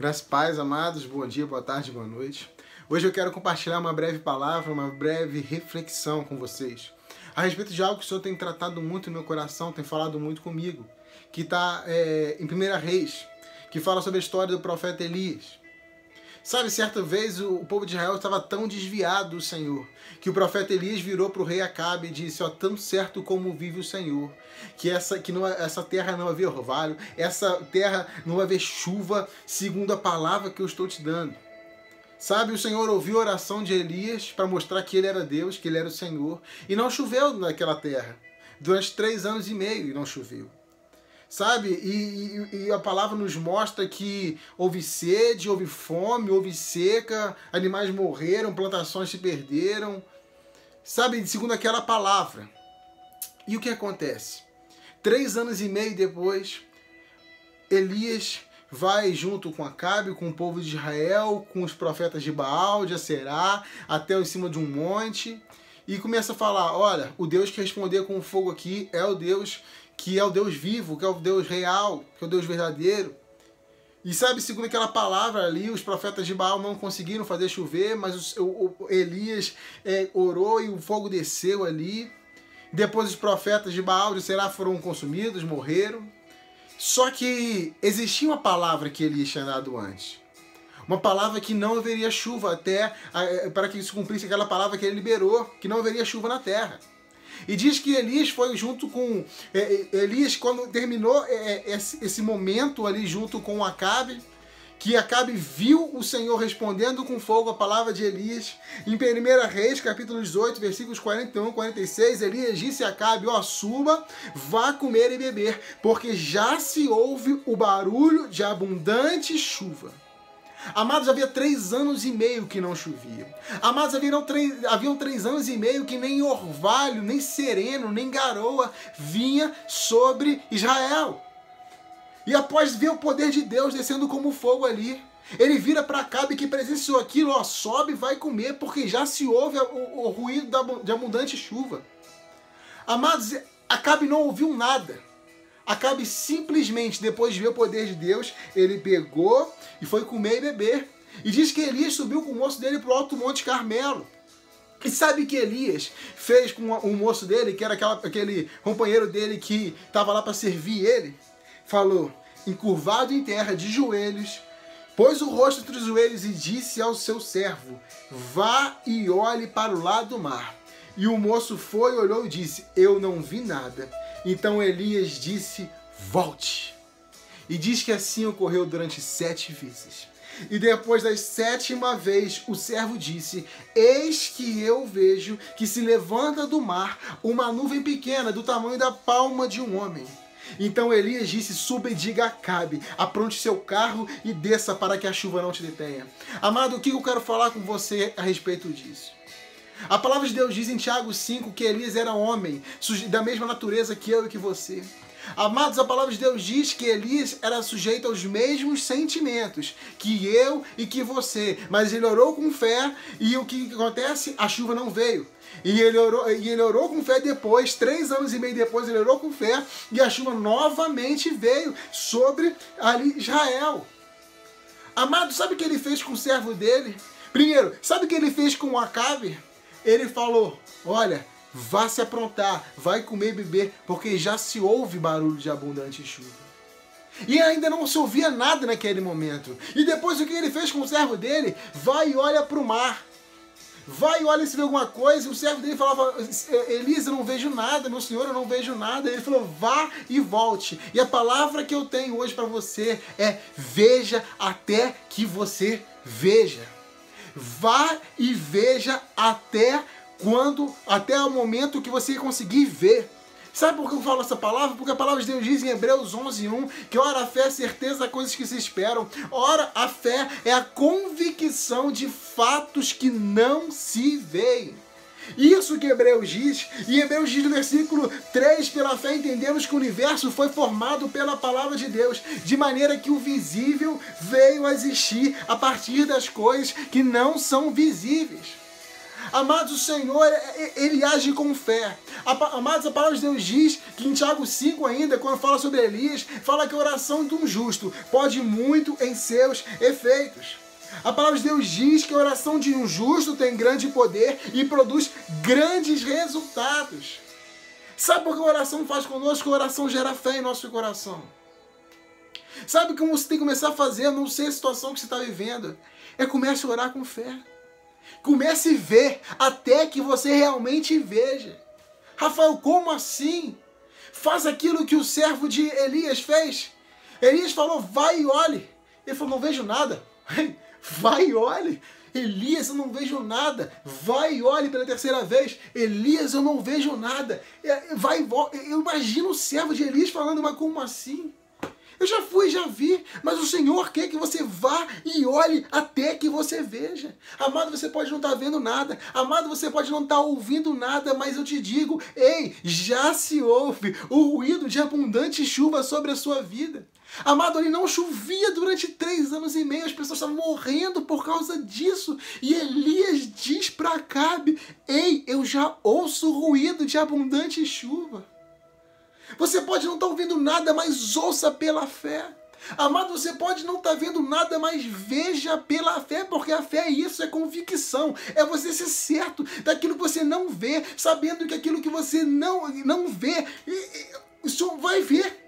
Graças amados, bom dia, boa tarde, boa noite. Hoje eu quero compartilhar uma breve palavra, uma breve reflexão com vocês a respeito de algo que o Senhor tem tratado muito no meu coração, tem falado muito comigo, que está é, em 1 Reis, que fala sobre a história do profeta Elias. Sabe, certa vez o povo de Israel estava tão desviado do Senhor que o profeta Elias virou para o rei Acabe e disse: Ó, tão certo como vive o Senhor, que essa, que não, essa terra não haver orvalho, essa terra não haver chuva, segundo a palavra que eu estou te dando. Sabe, o Senhor ouviu a oração de Elias para mostrar que ele era Deus, que ele era o Senhor, e não choveu naquela terra. Durante três anos e meio e não choveu sabe? E, e, e, a palavra nos mostra que houve sede, houve fome, houve seca, animais morreram, plantações se perderam, sabe? Segundo aquela palavra. E o que acontece? Três anos e meio depois, Elias vai junto com Acabe, com o povo de Israel, com os profetas de Baal, de Aserá, até em cima de um monte, e começa a falar: olha, o Deus que responder com fogo aqui é o Deus que é o Deus vivo, que é o Deus real, que é o Deus verdadeiro. E sabe, segundo aquela palavra ali, os profetas de Baal não conseguiram fazer chover, mas o, o Elias é, orou e o fogo desceu ali. Depois os profetas de Baal de Será foram consumidos, morreram. Só que existia uma palavra que Elias tinha dado antes. Uma palavra que não haveria chuva até para que se cumprisse aquela palavra que ele liberou, que não haveria chuva na terra. E diz que Elias foi junto com. É, é, Elias, quando terminou é, esse momento ali junto com Acabe, que Acabe viu o Senhor respondendo com fogo a palavra de Elias. Em 1 Reis, capítulo 18, versículos 41 e 46, Elias disse a Acabe, ó, suba, vá comer e beber, porque já se ouve o barulho de abundante chuva. Amados, havia três anos e meio que não chovia. Amados, haviam três, haviam três anos e meio que nem orvalho, nem sereno, nem garoa vinha sobre Israel. E após ver o poder de Deus descendo como fogo ali, ele vira para Acabe que presenciou aquilo, ó, sobe vai comer, porque já se ouve o, o ruído de abundante chuva. Amados, Acabe não ouviu nada. Acabe simplesmente, depois de ver o poder de Deus, ele pegou e foi comer e beber. E diz que Elias subiu com o moço dele para o alto Monte Carmelo. E sabe que Elias fez com o moço dele, que era aquela, aquele companheiro dele que estava lá para servir ele? Falou, encurvado em terra, de joelhos, pôs o rosto entre os joelhos e disse ao seu servo: Vá e olhe para o lado do mar. E o moço foi, olhou e disse: Eu não vi nada. Então Elias disse: Volte. E diz que assim ocorreu durante sete vezes. E depois da sétima vez, o servo disse: Eis que eu vejo que se levanta do mar uma nuvem pequena, do tamanho da palma de um homem. Então Elias disse: Suba e diga a Cabe, apronte seu carro e desça para que a chuva não te detenha. Amado, o que eu quero falar com você a respeito disso? A palavra de Deus diz em Tiago 5 que Elias era homem, da mesma natureza que eu e que você. Amados, a palavra de Deus diz que Elias era sujeito aos mesmos sentimentos que eu e que você, mas ele orou com fé e o que acontece? A chuva não veio. E ele, orou, e ele orou com fé depois, três anos e meio depois, ele orou com fé e a chuva novamente veio sobre ali Israel. Amado, sabe o que ele fez com o servo dele? Primeiro, sabe o que ele fez com o Acabe? Ele falou: Olha, vá se aprontar, vai comer e beber, porque já se ouve barulho de abundante chuva. E ainda não se ouvia nada naquele momento. E depois o que ele fez com o servo dele? Vai e olha para o mar. Vai e olha se vê alguma coisa. E o servo dele falava: Elisa, eu não vejo nada, meu senhor, eu não vejo nada. Ele falou: vá e volte. E a palavra que eu tenho hoje para você é: veja até que você veja. Vá e veja até quando, até o momento que você conseguir ver. Sabe por que eu falo essa palavra? Porque a palavra de Deus diz em Hebreus 11:1 que ora a fé é certeza das coisas que se esperam. Ora a fé é a convicção de fatos que não se veem. Isso que Hebreus diz, e Hebreus diz no versículo 3: pela fé entendemos que o universo foi formado pela palavra de Deus, de maneira que o visível veio a existir a partir das coisas que não são visíveis. Amados, o Senhor, é, é, ele age com fé. Amados, a palavra de Deus diz que em Tiago 5 ainda, quando fala sobre Elias, fala que a oração de um justo pode muito em seus efeitos. A palavra de Deus diz que a oração de um justo tem grande poder e produz grandes resultados. Sabe por que a oração faz conosco? A oração gera fé em nosso coração. Sabe como você tem que começar a fazer? não sei a situação que você está vivendo. É comece a orar com fé. Comece a ver até que você realmente veja. Rafael, como assim? Faz aquilo que o servo de Elias fez. Elias falou, vai e olhe. Ele falou, não vejo nada. Vai e olhe. Elias, eu não vejo nada. Vai e olhe pela terceira vez. Elias, eu não vejo nada. É, vai e volta. Eu imagino o servo de Elias falando, mas como assim? Eu já fui, já vi, mas o Senhor quer que você vá e olhe até que você veja. Amado, você pode não estar tá vendo nada. Amado, você pode não estar tá ouvindo nada, mas eu te digo, ei, já se ouve o ruído de abundante chuva sobre a sua vida. Amado, ali não chovia durante três anos e meio, as pessoas estavam morrendo por causa disso. E Elias diz para Acabe: Ei, eu já ouço o ruído de abundante chuva. Você pode não estar tá ouvindo nada, mas ouça pela fé. Amado, você pode não estar tá vendo nada, mas veja pela fé, porque a fé é isso, é convicção, é você ser certo daquilo que você não vê, sabendo que aquilo que você não, não vê, o Senhor vai ver.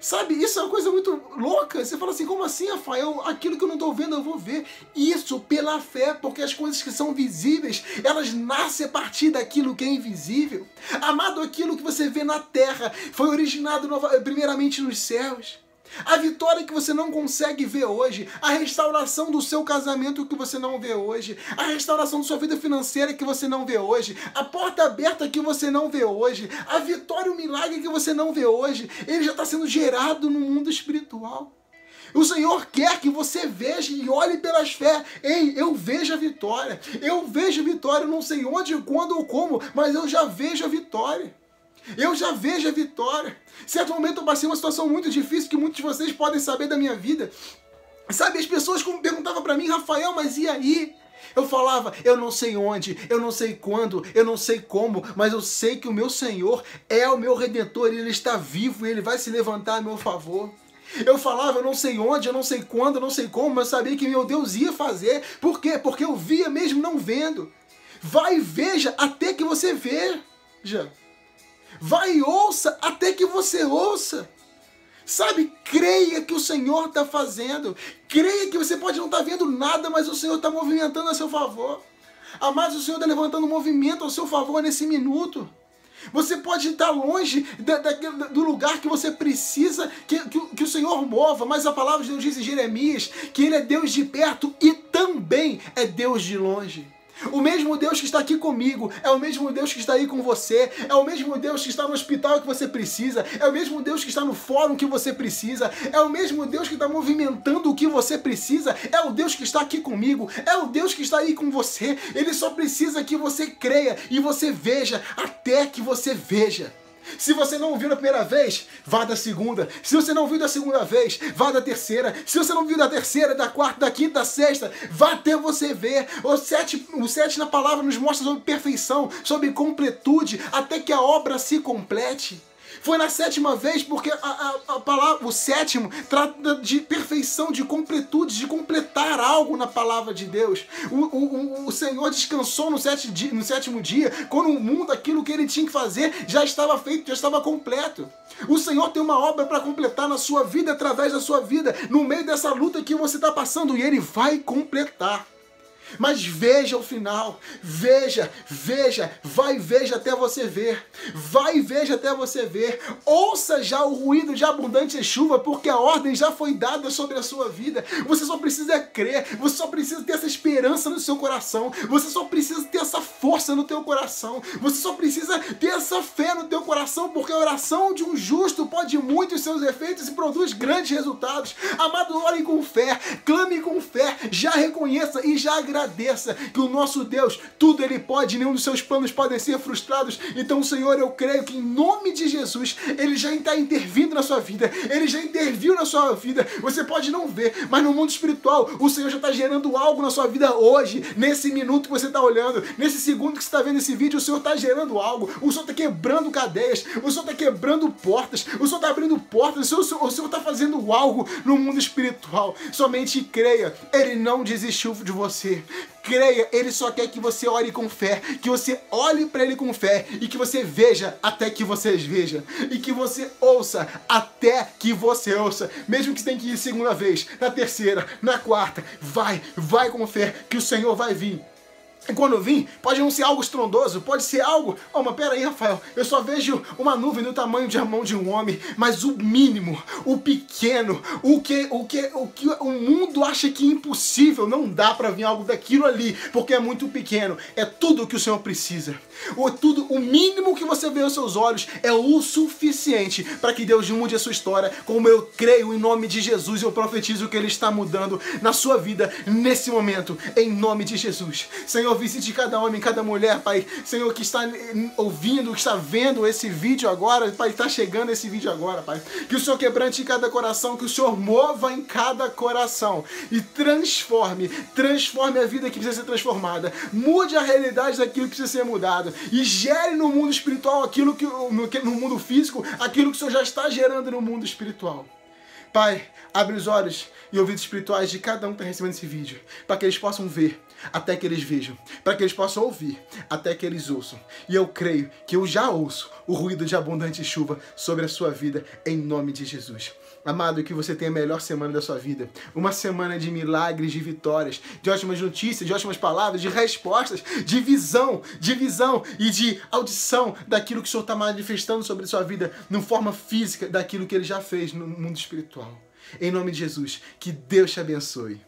Sabe, isso é uma coisa muito louca. Você fala assim, como assim, Rafael? Aquilo que eu não estou vendo, eu vou ver. Isso pela fé, porque as coisas que são visíveis, elas nascem a partir daquilo que é invisível. Amado, aquilo que você vê na terra foi originado primeiramente nos céus. A vitória que você não consegue ver hoje, a restauração do seu casamento que você não vê hoje, a restauração da sua vida financeira que você não vê hoje, a porta aberta que você não vê hoje, a vitória, o milagre que você não vê hoje, ele já está sendo gerado no mundo espiritual. O Senhor quer que você veja e olhe pelas fé. Ei, eu vejo a vitória. Eu vejo a vitória, não sei onde, quando ou como, mas eu já vejo a vitória. Eu já vejo a vitória. Certo momento eu passei uma situação muito difícil que muitos de vocês podem saber da minha vida. Sabe, as pessoas perguntavam para mim, Rafael, mas e aí? Eu falava, eu não sei onde, eu não sei quando, eu não sei como, mas eu sei que o meu Senhor é o meu redentor, ele está vivo e ele vai se levantar a meu favor. Eu falava, eu não sei onde, eu não sei quando, eu não sei como, mas sabia que meu Deus ia fazer. Por quê? Porque eu via mesmo não vendo. Vai e veja até que você veja. Vai e ouça até que você ouça. Sabe, creia que o Senhor está fazendo. Creia que você pode não estar tá vendo nada, mas o Senhor está movimentando a seu favor. Amados, o Senhor está levantando um movimento ao seu favor nesse minuto. Você pode estar longe da, da, do lugar que você precisa que, que, que, o Senhor mova, mas a palavra de Deus diz em Jeremias que Ele é Deus de perto e também é Deus de longe. O mesmo Deus que está aqui comigo é o mesmo Deus que está aí com você, é o mesmo Deus que está no hospital que você precisa, é o mesmo Deus que está no fórum que você precisa, é o mesmo Deus que está movimentando o que você precisa, é o Deus que está aqui comigo, é o Deus que está aí com você. Ele só precisa que você creia e você veja até que você veja. Se você não viu da primeira vez, vá da segunda. Se você não viu da segunda vez, vá da terceira. Se você não viu da terceira, da quarta, da quinta, da sexta, vá até você ver. O sete, o sete na palavra nos mostra sobre perfeição, sobre completude, até que a obra se complete. Foi na sétima vez porque a, a, a, palavra, o sétimo trata de perfeição, de completude, de completar algo na palavra de Deus. O, o, o Senhor descansou no, sete no sétimo dia, quando o mundo, aquilo que ele tinha que fazer, já estava feito, já estava completo. O Senhor tem uma obra para completar na sua vida, através da sua vida, no meio dessa luta que você está passando, e ele vai completar. Mas veja o final, veja, veja, vai e veja até você ver, vai e veja até você ver. Ouça já o ruído de abundante chuva, porque a ordem já foi dada sobre a sua vida. Você só precisa crer, você só precisa ter essa esperança no seu coração, você só precisa ter essa força no teu coração, você só precisa ter essa fé no teu coração, porque a oração de um justo pode muito os seus efeitos e produz grandes resultados. Amado, ore com fé, clame com fé, já reconheça e já agradeça agradeça que o nosso Deus, tudo Ele pode, nenhum dos seus planos podem ser frustrados. Então, Senhor, eu creio que em nome de Jesus, Ele já está intervindo na sua vida, Ele já interviu na sua vida. Você pode não ver, mas no mundo espiritual, o Senhor já está gerando algo na sua vida hoje, nesse minuto que você está olhando, nesse segundo que você está vendo esse vídeo, o Senhor está gerando algo, o Senhor está quebrando cadeias, o Senhor está quebrando portas, o Senhor está abrindo portas, o Senhor está fazendo algo no mundo espiritual. Somente creia, Ele não desistiu de você. Creia, Ele só quer que você ore com fé, que você olhe para Ele com fé e que você veja até que você veja e que você ouça até que você ouça, mesmo que você tenha que ir segunda vez, na terceira, na quarta, vai, vai com fé que o Senhor vai vir. E quando vim, pode não ser algo estrondoso, pode ser algo. Oh, mas pera aí, Rafael, eu só vejo uma nuvem do tamanho de a mão de um homem, mas o mínimo, o pequeno, o que o que o que o mundo acha que é impossível, não dá para vir algo daquilo ali, porque é muito pequeno. É tudo o que o Senhor precisa. O tudo, o mínimo que você vê aos seus olhos é o suficiente para que Deus mude a sua história, como eu creio em nome de Jesus, eu profetizo que ele está mudando na sua vida nesse momento, em nome de Jesus. Senhor, visite cada homem, cada mulher, Pai. Senhor, que está ouvindo, que está vendo esse vídeo agora, Pai, está chegando esse vídeo agora, Pai. Que o Senhor quebrante cada coração, que o Senhor mova em cada coração e transforme, transforme a vida que precisa ser transformada. Mude a realidade daquilo que precisa ser mudado e gere no mundo espiritual aquilo que no mundo físico, aquilo que o Senhor já está gerando no mundo espiritual. Pai, abre os olhos e ouvidos espirituais de cada um que está recebendo esse vídeo, para que eles possam ver até que eles vejam, para que eles possam ouvir até que eles ouçam. E eu creio que eu já ouço o ruído de abundante chuva sobre a sua vida, em nome de Jesus. Amado, que você tenha a melhor semana da sua vida. Uma semana de milagres, de vitórias, de ótimas notícias, de ótimas palavras, de respostas, de visão, de visão e de audição daquilo que o Senhor está manifestando sobre a sua vida, na forma física daquilo que Ele já fez no mundo espiritual. Em nome de Jesus, que Deus te abençoe.